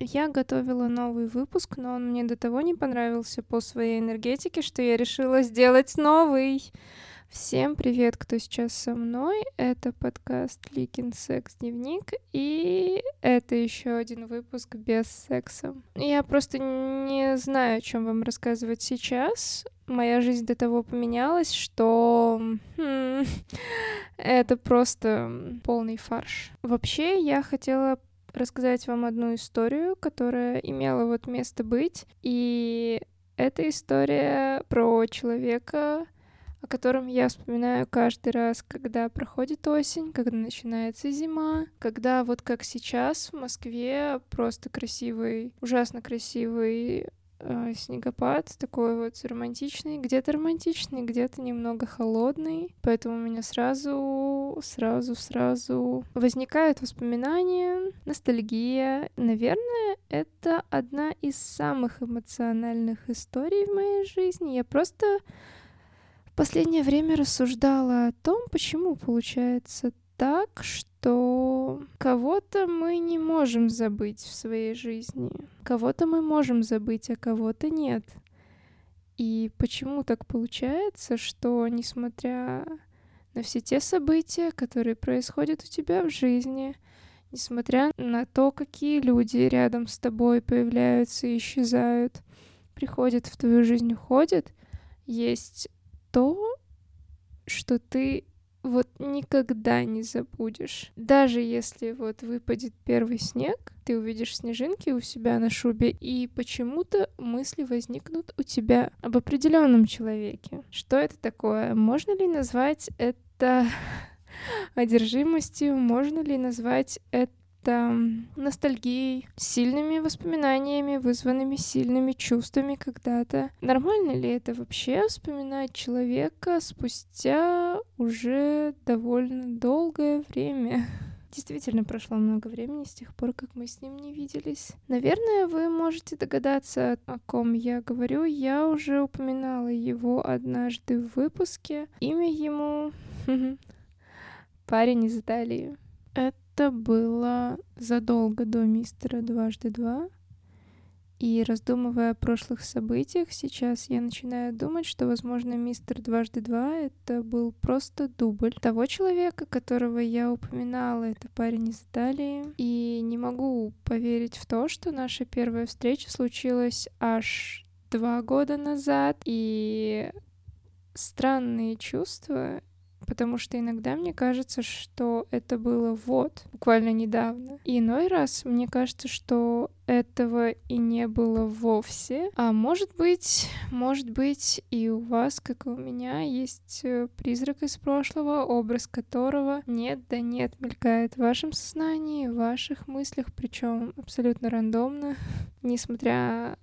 Я готовила новый выпуск, но он мне до того не понравился по своей энергетике, что я решила сделать новый. Всем привет, кто сейчас со мной. Это подкаст Ликин Секс Дневник, и это еще один выпуск без секса. Я просто не знаю, о чем вам рассказывать сейчас. Моя жизнь до того поменялась, что хм, это просто полный фарш. Вообще, я хотела рассказать вам одну историю, которая имела вот место быть, и эта история про человека, о котором я вспоминаю каждый раз, когда проходит осень, когда начинается зима, когда вот как сейчас в Москве просто красивый, ужасно красивый э, снегопад, такой вот романтичный, где-то романтичный, где-то немного холодный, поэтому у меня сразу, сразу, сразу возникают воспоминания, ностальгия. Наверное, это одна из самых эмоциональных историй в моей жизни. Я просто последнее время рассуждала о том, почему получается так, что кого-то мы не можем забыть в своей жизни, кого-то мы можем забыть, а кого-то нет. И почему так получается, что несмотря на все те события, которые происходят у тебя в жизни, несмотря на то, какие люди рядом с тобой появляются и исчезают, приходят в твою жизнь, уходят, есть то, что ты вот никогда не забудешь. Даже если вот выпадет первый снег, ты увидишь снежинки у себя на шубе, и почему-то мысли возникнут у тебя об определенном человеке. Что это такое? Можно ли назвать это одержимостью? Можно ли назвать это ностальгией, сильными воспоминаниями, вызванными сильными чувствами когда-то. Нормально ли это вообще вспоминать человека спустя уже довольно долгое время? Действительно прошло много времени с тех пор, как мы с ним не виделись. Наверное, вы можете догадаться, о ком я говорю. Я уже упоминала его однажды в выпуске. Имя ему... Парень из Италии. Это это было задолго до мистера дважды два. И раздумывая о прошлых событиях, сейчас я начинаю думать, что, возможно, мистер дважды два — это был просто дубль того человека, которого я упоминала. Это парень из Италии. И не могу поверить в то, что наша первая встреча случилась аж два года назад. И странные чувства потому что иногда мне кажется, что это было вот, буквально недавно. И иной раз мне кажется, что этого и не было вовсе. А может быть, может быть, и у вас, как и у меня, есть э, призрак из прошлого, образ которого нет да нет мелькает в вашем сознании, в ваших мыслях, причем абсолютно рандомно, несмотря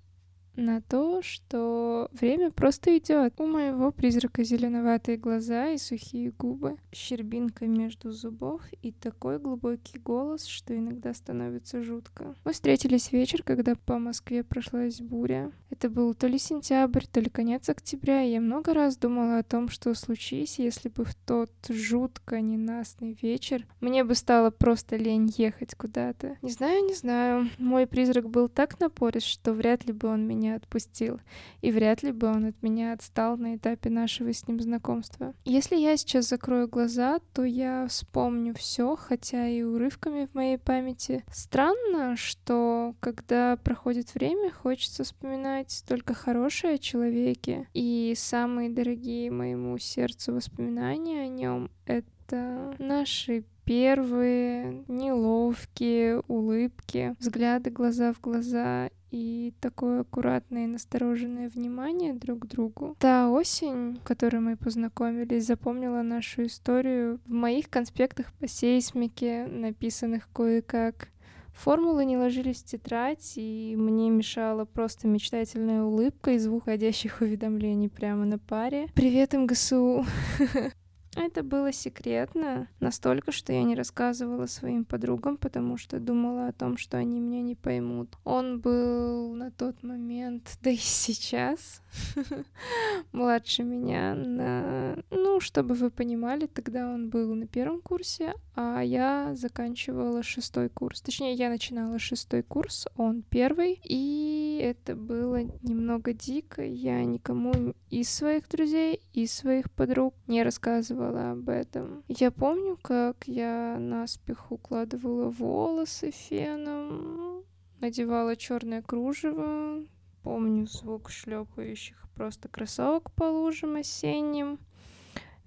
на то, что время просто идет. У моего призрака зеленоватые глаза и сухие губы, щербинка между зубов и такой глубокий голос, что иногда становится жутко. Мы встретились вечер, когда по Москве прошлась буря. Это был то ли сентябрь, то ли конец октября, и я много раз думала о том, что случись, если бы в тот жутко ненастный вечер мне бы стало просто лень ехать куда-то. Не знаю, не знаю. Мой призрак был так напорист, что вряд ли бы он меня меня отпустил, и вряд ли бы он от меня отстал на этапе нашего с ним знакомства. Если я сейчас закрою глаза, то я вспомню все, хотя и урывками в моей памяти. Странно, что когда проходит время, хочется вспоминать только хорошее о человеке, и самые дорогие моему сердцу воспоминания о нем — это наши первые неловкие улыбки, взгляды глаза в глаза и такое аккуратное и настороженное внимание друг к другу. Та осень, в которой мы познакомились, запомнила нашу историю в моих конспектах по сейсмике, написанных кое-как. Формулы не ложились в тетрадь, и мне мешала просто мечтательная улыбка и звук входящих уведомлений прямо на паре. Привет, МГСУ! Это было секретно, настолько, что я не рассказывала своим подругам, потому что думала о том, что они меня не поймут. Он был на тот момент, да и сейчас, младше меня на... Ну, чтобы вы понимали, тогда он был на первом курсе, а я заканчивала шестой курс. Точнее, я начинала шестой курс, он первый, и это было немного дико. Я никому из своих друзей, из своих подруг не рассказывала рассказывала об этом. Я помню, как я наспех укладывала волосы феном, надевала черное кружево. Помню звук шлепающих просто кроссовок по лужам осенним.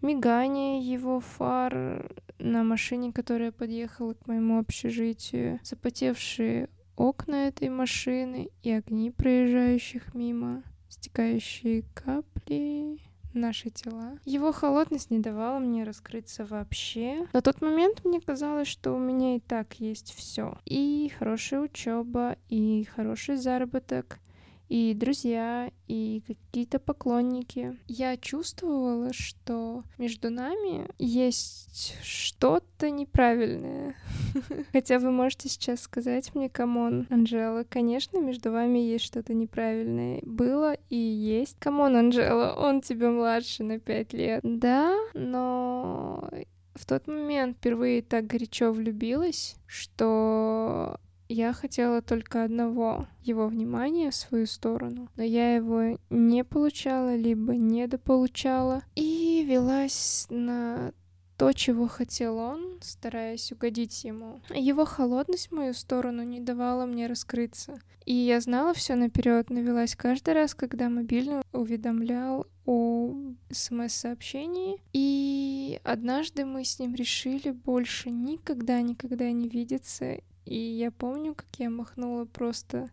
Мигание его фар на машине, которая подъехала к моему общежитию. Запотевшие окна этой машины и огни проезжающих мимо. Стекающие капли наши тела. Его холодность не давала мне раскрыться вообще. На тот момент мне казалось, что у меня и так есть все. И хорошая учеба, и хороший заработок, и друзья, и какие-то поклонники. Я чувствовала, что между нами есть что-то неправильное. Хотя вы можете сейчас сказать мне, come on, Анжела, конечно, между вами есть что-то неправильное. Было и есть. Come on, Анжела, он тебе младше на пять лет. Да, но в тот момент впервые так горячо влюбилась, что я хотела только одного — его внимания в свою сторону, но я его не получала, либо недополучала, и велась на то, чего хотел он, стараясь угодить ему. Его холодность в мою сторону не давала мне раскрыться. И я знала все наперед, навелась каждый раз, когда мобильный уведомлял о смс-сообщении. И однажды мы с ним решили больше никогда-никогда не видеться и я помню, как я махнула просто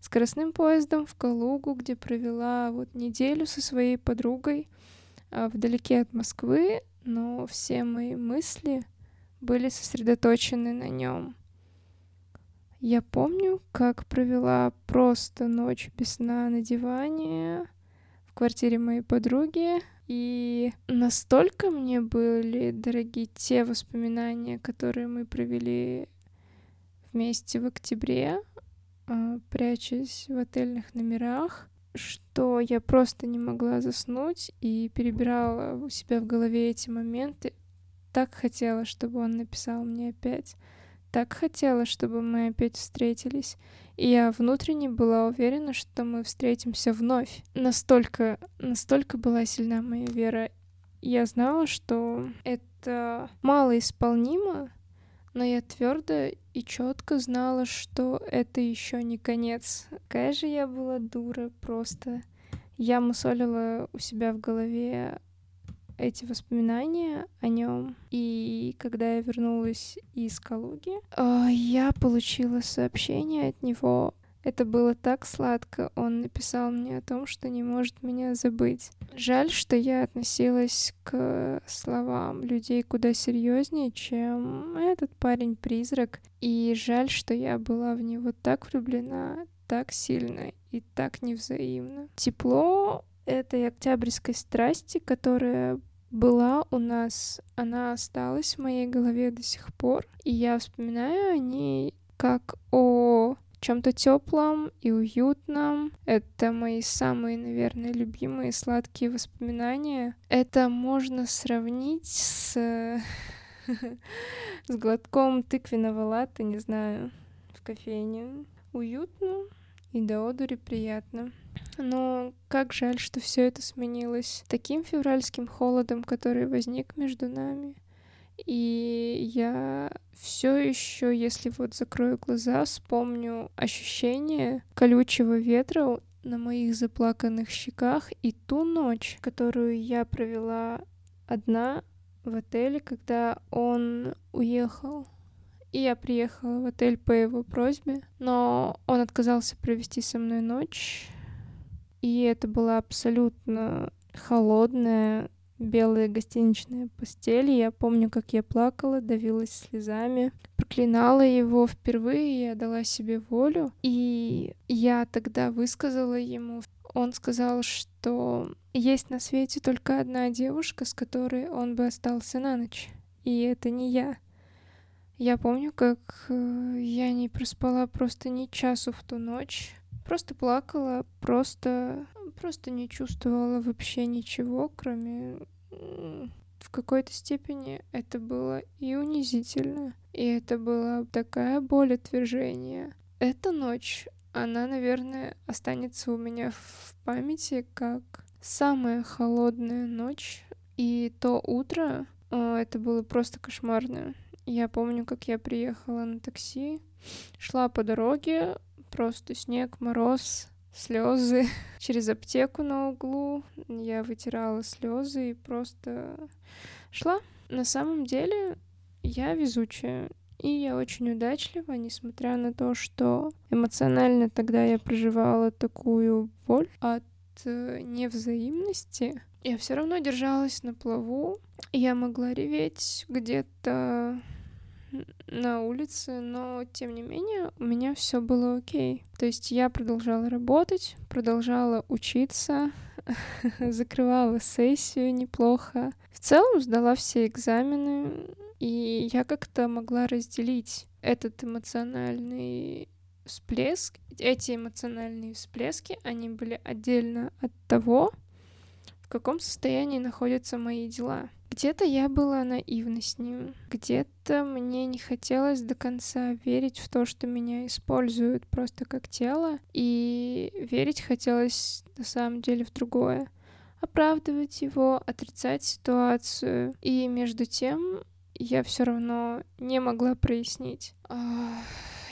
скоростным поездом в Калугу, где провела вот неделю со своей подругой а, вдалеке от Москвы, но все мои мысли были сосредоточены на нем. Я помню, как провела просто ночь без сна на диване в квартире моей подруги, и настолько мне были дороги те воспоминания, которые мы провели вместе в октябре, а, прячась в отельных номерах, что я просто не могла заснуть и перебирала у себя в голове эти моменты. Так хотела, чтобы он написал мне опять. Так хотела, чтобы мы опять встретились. И я внутренне была уверена, что мы встретимся вновь. Настолько, настолько была сильна моя вера. Я знала, что это малоисполнимо, но я твердо и четко знала, что это еще не конец. Какая же я была дура просто. Я мусолила у себя в голове эти воспоминания о нем. И когда я вернулась из Калуги, а, я получила сообщение от него это было так сладко. Он написал мне о том, что не может меня забыть. Жаль, что я относилась к словам людей куда серьезнее, чем этот парень-призрак. И жаль, что я была в него так влюблена, так сильно и так невзаимно. Тепло этой октябрьской страсти, которая была у нас, она осталась в моей голове до сих пор. И я вспоминаю о ней как о чем-то теплом и уютном. Это мои самые, наверное, любимые сладкие воспоминания. Это можно сравнить с с глотком тыквенного латте, не знаю, в кофейне. Уютно и до одури приятно. Но как жаль, что все это сменилось таким февральским холодом, который возник между нами. И я все еще, если вот закрою глаза, вспомню ощущение колючего ветра на моих заплаканных щеках и ту ночь, которую я провела одна в отеле, когда он уехал. И я приехала в отель по его просьбе, но он отказался провести со мной ночь. И это была абсолютно холодная, белая гостиничная постель. Я помню, как я плакала, давилась слезами, проклинала его впервые, я дала себе волю. И я тогда высказала ему, он сказал, что есть на свете только одна девушка, с которой он бы остался на ночь. И это не я. Я помню, как э, я не проспала просто ни часу в ту ночь. Просто плакала, просто, просто не чувствовала вообще ничего, кроме... В какой-то степени это было и унизительно, и это была такая боль отвержения. Эта ночь, она, наверное, останется у меня в памяти как самая холодная ночь. И то утро, это было просто кошмарное. Я помню, как я приехала на такси, шла по дороге, просто снег, мороз, слезы. Через аптеку на углу я вытирала слезы и просто шла. На самом деле я везучая. И я очень удачлива, несмотря на то, что эмоционально тогда я проживала такую боль от э, невзаимности. Я все равно держалась на плаву. Я могла реветь где-то на улице, но тем не менее у меня все было окей. То есть я продолжала работать, продолжала учиться, закрывала сессию неплохо. В целом сдала все экзамены, и я как-то могла разделить этот эмоциональный всплеск, эти эмоциональные всплески, они были отдельно от того, в каком состоянии находятся мои дела. Где-то я была наивна с ним, где-то мне не хотелось до конца верить в то, что меня используют просто как тело, и верить хотелось на самом деле в другое. Оправдывать его, отрицать ситуацию. И между тем я все равно не могла прояснить.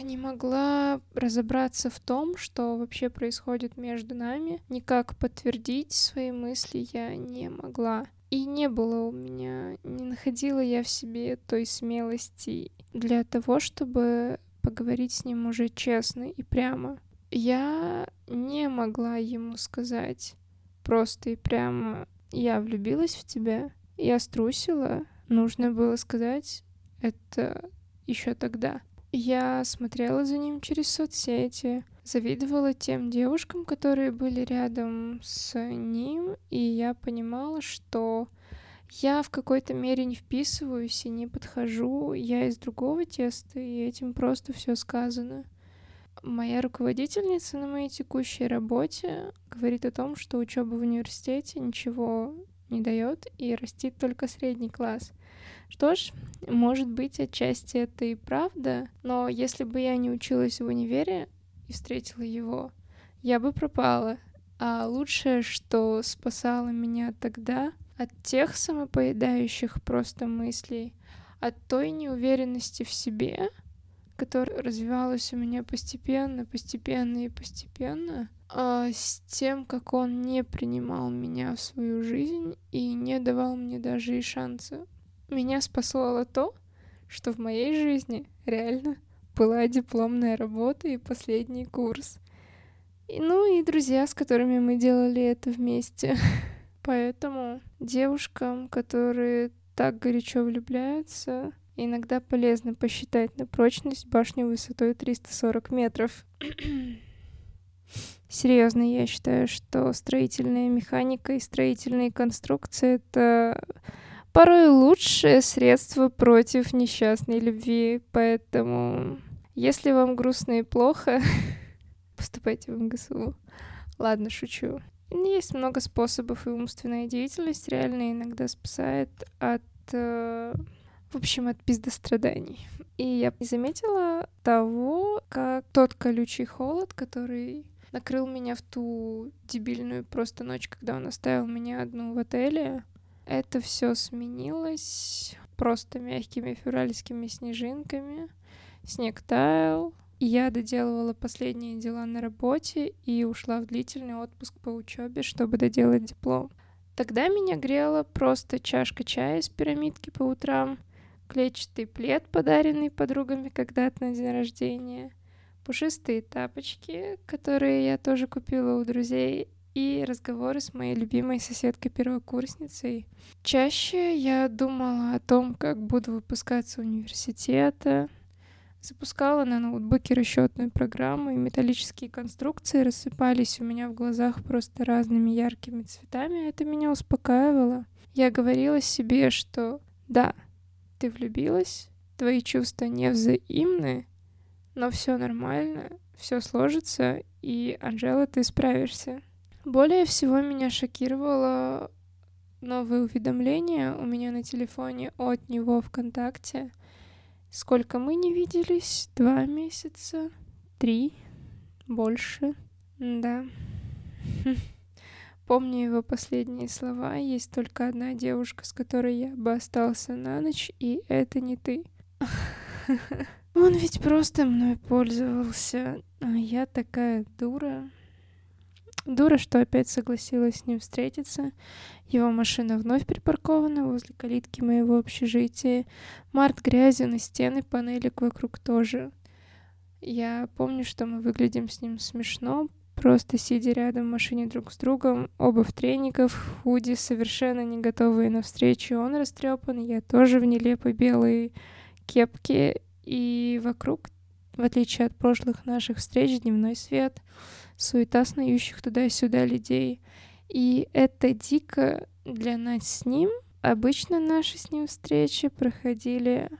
Не могла разобраться в том, что вообще происходит между нами. Никак подтвердить свои мысли я не могла. И не было у меня, не находила я в себе той смелости для того, чтобы поговорить с ним уже честно и прямо. Я не могла ему сказать просто и прямо «я влюбилась в тебя», «я струсила», нужно было сказать это еще тогда. Я смотрела за ним через соцсети, завидовала тем девушкам, которые были рядом с ним, и я понимала, что я в какой-то мере не вписываюсь и не подхожу, я из другого теста, и этим просто все сказано. Моя руководительница на моей текущей работе говорит о том, что учеба в университете ничего не дает и растит только средний класс. Что ж, может быть, отчасти это и правда, но если бы я не училась в универе, и встретила его, я бы пропала. А лучшее, что спасало меня тогда от тех самопоедающих просто мыслей, от той неуверенности в себе, которая развивалась у меня постепенно, постепенно и постепенно, а с тем, как он не принимал меня в свою жизнь и не давал мне даже и шанса. Меня спасло то, что в моей жизни реально была дипломная работа и последний курс. И, ну и друзья, с которыми мы делали это вместе. Поэтому девушкам, которые так горячо влюбляются, иногда полезно посчитать на прочность башню высотой 340 метров. Серьезно, я считаю, что строительная механика и строительные конструкции — это порой лучшее средство против несчастной любви, поэтому если вам грустно и плохо, поступайте в МГСУ. Ладно, шучу. Есть много способов, и умственная деятельность реально иногда спасает от, э, в общем, от пиздостраданий. И я заметила того, как тот колючий холод, который накрыл меня в ту дебильную просто ночь, когда он оставил меня одну в отеле, это все сменилось просто мягкими февральскими снежинками. Снег таял, я доделывала последние дела на работе и ушла в длительный отпуск по учебе, чтобы доделать диплом. Тогда меня грела просто чашка чая из пирамидки по утрам, клетчатый плед, подаренный подругами когда-то на день рождения, пушистые тапочки, которые я тоже купила у друзей, и разговоры с моей любимой соседкой-первокурсницей. Чаще я думала о том, как буду выпускаться университета, Запускала на ноутбуке расчетную программу, и металлические конструкции рассыпались у меня в глазах просто разными яркими цветами. Это меня успокаивало. Я говорила себе, что да, ты влюбилась, твои чувства не взаимны, но все нормально, все сложится, и, Анжела, ты справишься. Более всего меня шокировало новое уведомление у меня на телефоне от него ВКонтакте. Сколько мы не виделись? Два месяца? Три? Больше? Да. Помню его последние слова. Есть только одна девушка, с которой я бы остался на ночь, и это не ты. Он ведь просто мной пользовался, а я такая дура. Дура, что опять согласилась с ним встретиться. Его машина вновь припаркована возле калитки моего общежития. Март грязен, и стены, панелек вокруг тоже. Я помню, что мы выглядим с ним смешно, просто сидя рядом в машине друг с другом, оба в трениках, в худи, совершенно не готовые на встречу. Он растрепан, я тоже в нелепой белой кепке, и вокруг, в отличие от прошлых наших встреч, дневной свет — суета снующих туда-сюда людей. И это дико для нас с ним. Обычно наши с ним встречи проходили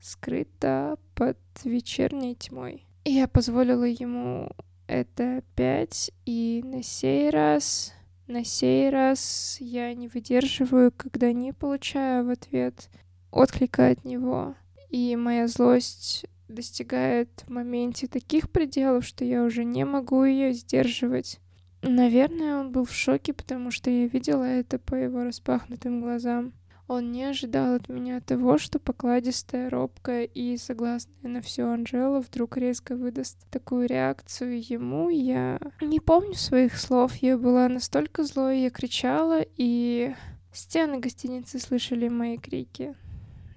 скрыто под вечерней тьмой. И я позволила ему это опять, и на сей раз, на сей раз я не выдерживаю, когда не получаю в ответ отклика от него. И моя злость достигает в моменте таких пределов, что я уже не могу ее сдерживать. Наверное, он был в шоке, потому что я видела это по его распахнутым глазам. Он не ожидал от меня того, что покладистая, робкая и согласная на все Анжела вдруг резко выдаст такую реакцию ему. Я не помню своих слов. Я была настолько злой, я кричала, и стены гостиницы слышали мои крики.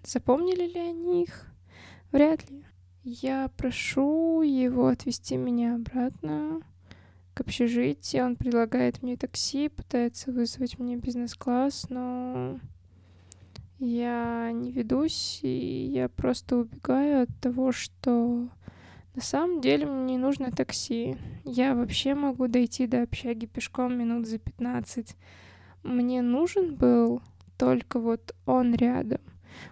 Запомнили ли они их? Вряд ли. Я прошу его отвезти меня обратно к общежитию. Он предлагает мне такси, пытается вызвать мне бизнес-класс, но я не ведусь, и я просто убегаю от того, что на самом деле мне не нужно такси. Я вообще могу дойти до общаги пешком минут за 15. Мне нужен был только вот он рядом.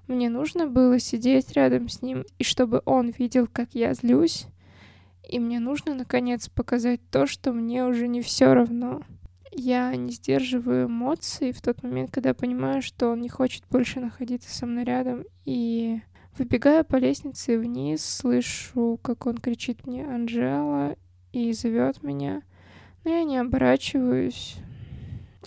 Мне нужно было сидеть рядом с ним, и чтобы он видел, как я злюсь. И мне нужно, наконец, показать то, что мне уже не все равно. Я не сдерживаю эмоций в тот момент, когда понимаю, что он не хочет больше находиться со мной рядом. И выбегая по лестнице вниз, слышу, как он кричит мне «Анжела» и зовет меня. Но я не оборачиваюсь.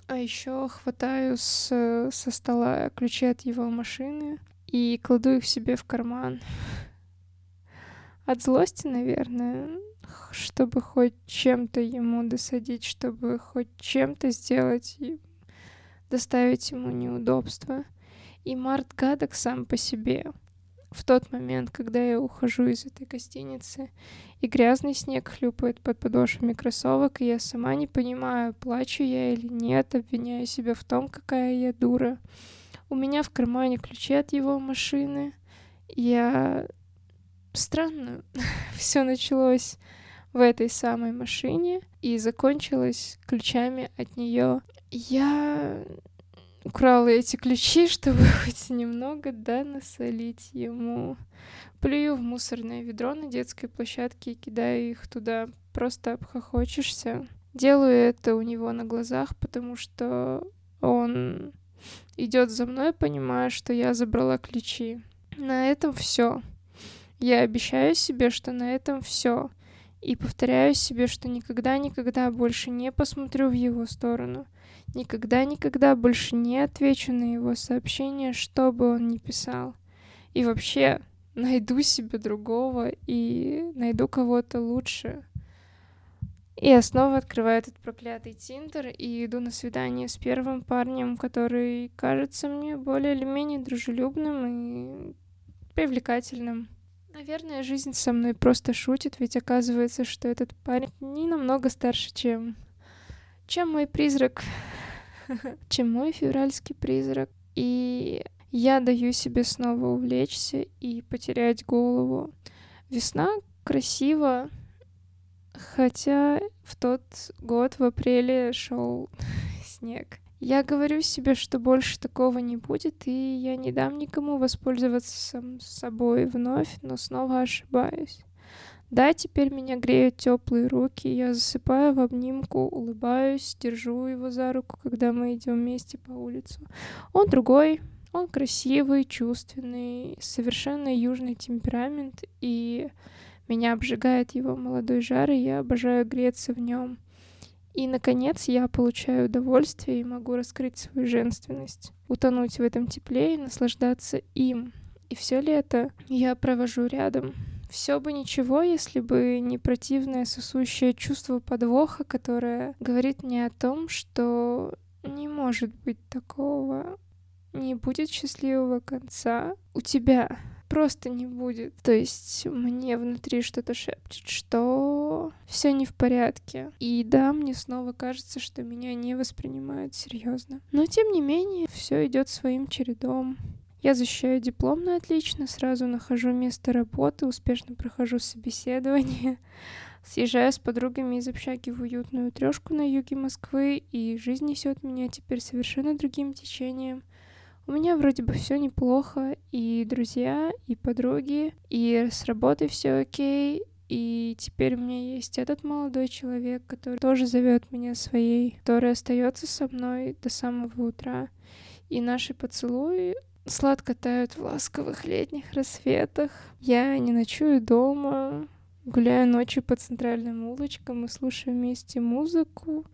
А еще хватаю с, со стола ключи от его машины и кладу их себе в карман. От злости, наверное, чтобы хоть чем-то ему досадить, чтобы хоть чем-то сделать и доставить ему неудобства. И Март гадок сам по себе в тот момент, когда я ухожу из этой гостиницы, и грязный снег хлюпает под подошвами кроссовок, и я сама не понимаю, плачу я или нет, обвиняю себя в том, какая я дура. У меня в кармане ключи от его машины. Я... Странно. Все началось в этой самой машине и закончилось ключами от нее. Я украла эти ключи, чтобы хоть немного, да, насолить ему. Плюю в мусорное ведро на детской площадке и кидаю их туда. Просто обхохочешься. Делаю это у него на глазах, потому что он идет за мной, понимая, что я забрала ключи. На этом все. Я обещаю себе, что на этом все. И повторяю себе, что никогда-никогда больше не посмотрю в его сторону. Никогда-никогда больше не отвечу на его сообщения, что бы он ни писал. И вообще найду себе другого и найду кого-то лучше. И я снова открываю этот проклятый Тиндер и иду на свидание с первым парнем, который кажется мне более или менее дружелюбным и привлекательным. Наверное, жизнь со мной просто шутит, ведь оказывается, что этот парень не намного старше, чем, чем мой призрак чем мой февральский призрак. И я даю себе снова увлечься и потерять голову. Весна красиво, хотя в тот год в апреле шел снег. Я говорю себе, что больше такого не будет, и я не дам никому воспользоваться собой вновь, но снова ошибаюсь. Да, теперь меня греют теплые руки, я засыпаю в обнимку, улыбаюсь, держу его за руку, когда мы идем вместе по улицу. Он другой, он красивый, чувственный, совершенно южный темперамент, и меня обжигает его молодой жар, и я обожаю греться в нем. И, наконец, я получаю удовольствие и могу раскрыть свою женственность, утонуть в этом тепле и наслаждаться им. И все лето я провожу рядом, все бы ничего, если бы не противное сосущее чувство подвоха, которое говорит мне о том, что не может быть такого, не будет счастливого конца у тебя. Просто не будет. То есть мне внутри что-то шепчет, что все не в порядке. И да, мне снова кажется, что меня не воспринимают серьезно. Но тем не менее, все идет своим чередом. Я защищаю диплом на отлично, сразу нахожу место работы, успешно прохожу собеседование, съезжаю с подругами из общаги в уютную трешку на юге Москвы, и жизнь несет меня теперь совершенно другим течением. У меня вроде бы все неплохо, и друзья, и подруги, и с работой все окей, и теперь у меня есть этот молодой человек, который тоже зовет меня своей, который остается со мной до самого утра. И наши поцелуи сладко тают в ласковых летних рассветах. Я не ночую дома, гуляю ночью по центральным улочкам и слушаю вместе музыку.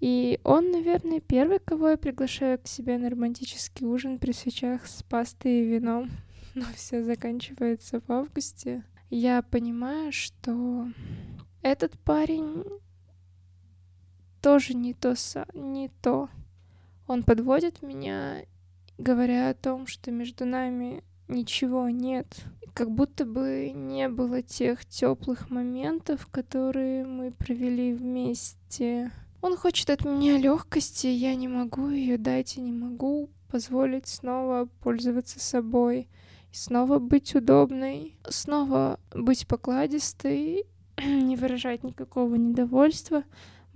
И он, наверное, первый, кого я приглашаю к себе на романтический ужин при свечах с пастой и вином. Но все заканчивается в августе. Я понимаю, что этот парень тоже не то, не то. Он подводит меня говоря о том, что между нами ничего нет. Как будто бы не было тех теплых моментов, которые мы провели вместе. Он хочет от меня легкости, я не могу ее дать и не могу позволить снова пользоваться собой, и снова быть удобной, снова быть покладистой, не выражать никакого недовольства.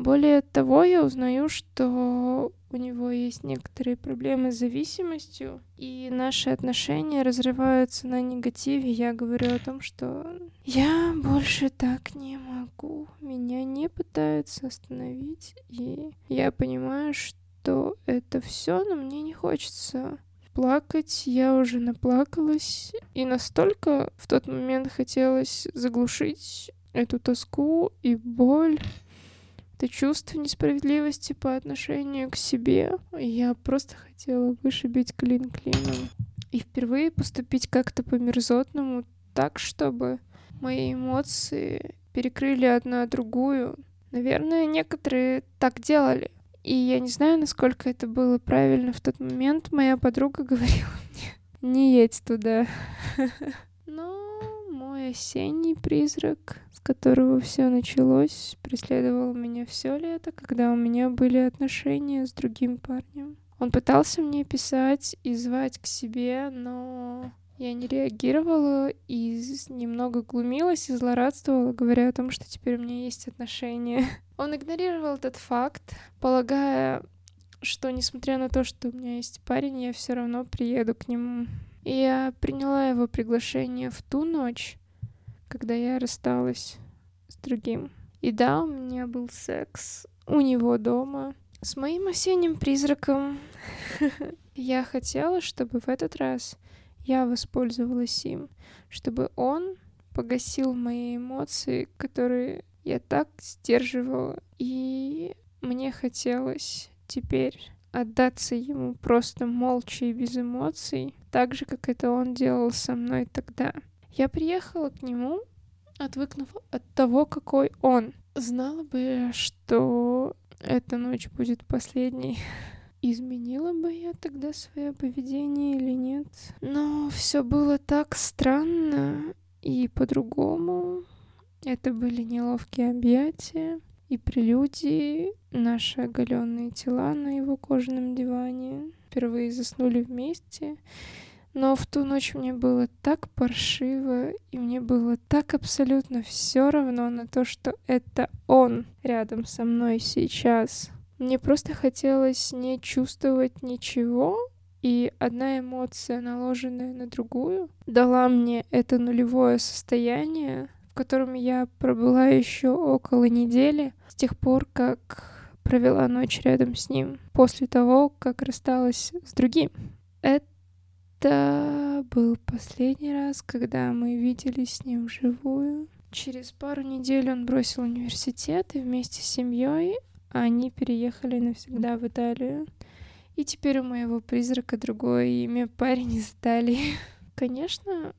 Более того, я узнаю, что у него есть некоторые проблемы с зависимостью, и наши отношения разрываются на негативе. Я говорю о том, что я больше так не могу. Меня не пытаются остановить, и я понимаю, что это все, но мне не хочется плакать, я уже наплакалась, и настолько в тот момент хотелось заглушить эту тоску и боль, это чувство несправедливости по отношению к себе. Я просто хотела вышибить клин клином. И впервые поступить как-то по-мерзотному, так, чтобы мои эмоции перекрыли одна другую. Наверное, некоторые так делали. И я не знаю, насколько это было правильно в тот момент. Моя подруга говорила мне, не едь туда. Мой осенний призрак с которого все началось, преследовал меня все лето, когда у меня были отношения с другим парнем. Он пытался мне писать и звать к себе, но я не реагировала и немного глумилась и злорадствовала, говоря о том, что теперь у меня есть отношения. Он игнорировал этот факт, полагая, что несмотря на то, что у меня есть парень, я все равно приеду к нему. И я приняла его приглашение в ту ночь, когда я рассталась с другим. И да, у меня был секс у него дома с моим осенним призраком. Я хотела, чтобы в этот раз я воспользовалась им, чтобы он погасил мои эмоции, которые я так сдерживала. И мне хотелось теперь отдаться ему просто молча и без эмоций, так же, как это он делал со мной тогда. Я приехала к нему, отвыкнув от того, какой он. Знала бы, что эта ночь будет последней. Изменила бы я тогда свое поведение или нет? Но все было так странно и по-другому. Это были неловкие объятия и прелюдии, наши оголенные тела на его кожаном диване. Впервые заснули вместе, Но в ту ночь мне было так паршиво, и мне было так абсолютно все равно на то, что это он рядом со мной сейчас. Мне просто хотелось не чувствовать ничего, и одна эмоция, наложенная на другую, дала мне это нулевое состояние, в котором я пробыла еще около недели, с тех пор, как провела ночь рядом с ним, после того, как рассталась с другим. Это был последний раз, когда мы виделись с ним вживую. Через пару недель он бросил университет, и вместе с семьей они переехали навсегда в Италию. И теперь у моего призрака другое имя, парень из Италии. Конечно,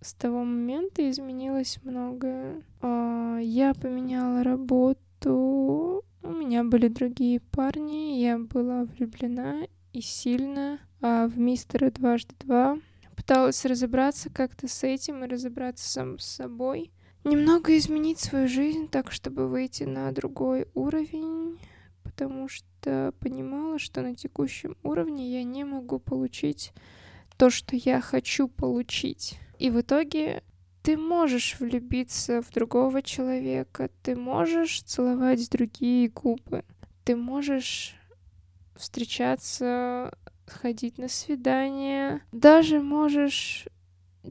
с того момента изменилось многое. А, я поменяла работу, у меня были другие парни, я была влюблена и сильно а в мистера дважды два. Пыталась разобраться как-то с этим и разобраться сам с собой. Немного изменить свою жизнь так, чтобы выйти на другой уровень потому что понимала, что на текущем уровне я не могу получить то, что я хочу получить. И в итоге ты можешь влюбиться в другого человека, ты можешь целовать другие губы, ты можешь встречаться, ходить на свидание, даже можешь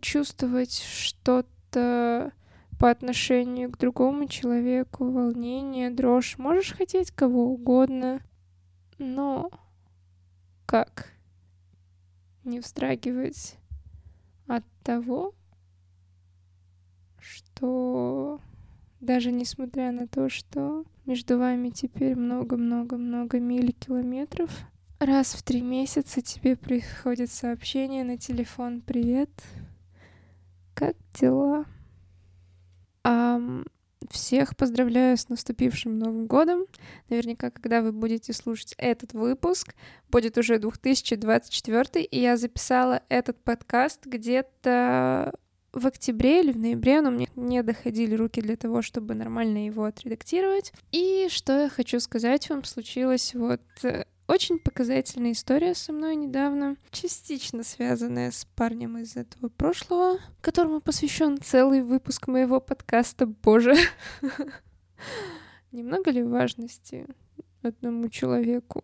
чувствовать что-то по отношению к другому человеку, волнение, дрожь. Можешь хотеть кого угодно, но как не вздрагивать от того, что даже несмотря на то, что между вами теперь много-много-много миль километров, раз в три месяца тебе приходит сообщение на телефон «Привет, как дела?» Um, всех поздравляю с наступившим Новым годом. Наверняка, когда вы будете слушать этот выпуск, будет уже 2024, и я записала этот подкаст где-то в октябре или в ноябре, но мне не доходили руки для того, чтобы нормально его отредактировать. И что я хочу сказать вам, случилось вот э, очень показательная история со мной недавно, частично связанная с парнем из этого прошлого, которому посвящен целый выпуск моего подкаста. Боже, немного ли важности одному человеку?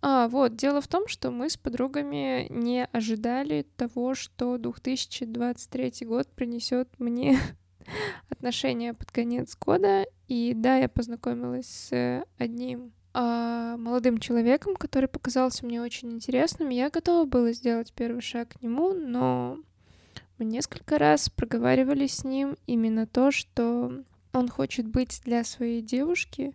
А, вот, дело в том, что мы с подругами не ожидали того, что 2023 год принесет мне отношения под конец года. И да, я познакомилась с одним а, молодым человеком, который показался мне очень интересным. Я готова была сделать первый шаг к нему, но мы несколько раз проговаривали с ним именно то, что он хочет быть для своей девушки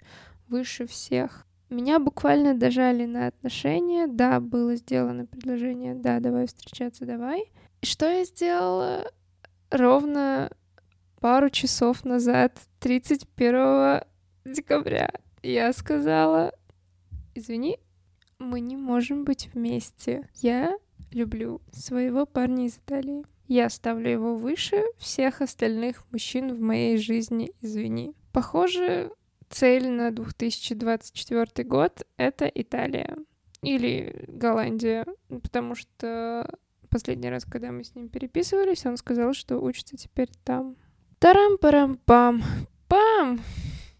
выше всех. Меня буквально дожали на отношения. Да, было сделано предложение, да, давай встречаться, давай. И что я сделала? Ровно пару часов назад, 31 декабря я сказала, извини, мы не можем быть вместе. Я люблю своего парня из Италии. Я ставлю его выше всех остальных мужчин в моей жизни, извини. Похоже, цель на 2024 год — это Италия. Или Голландия, потому что последний раз, когда мы с ним переписывались, он сказал, что учится теперь там. Тарам-парам-пам. Пам! -пам.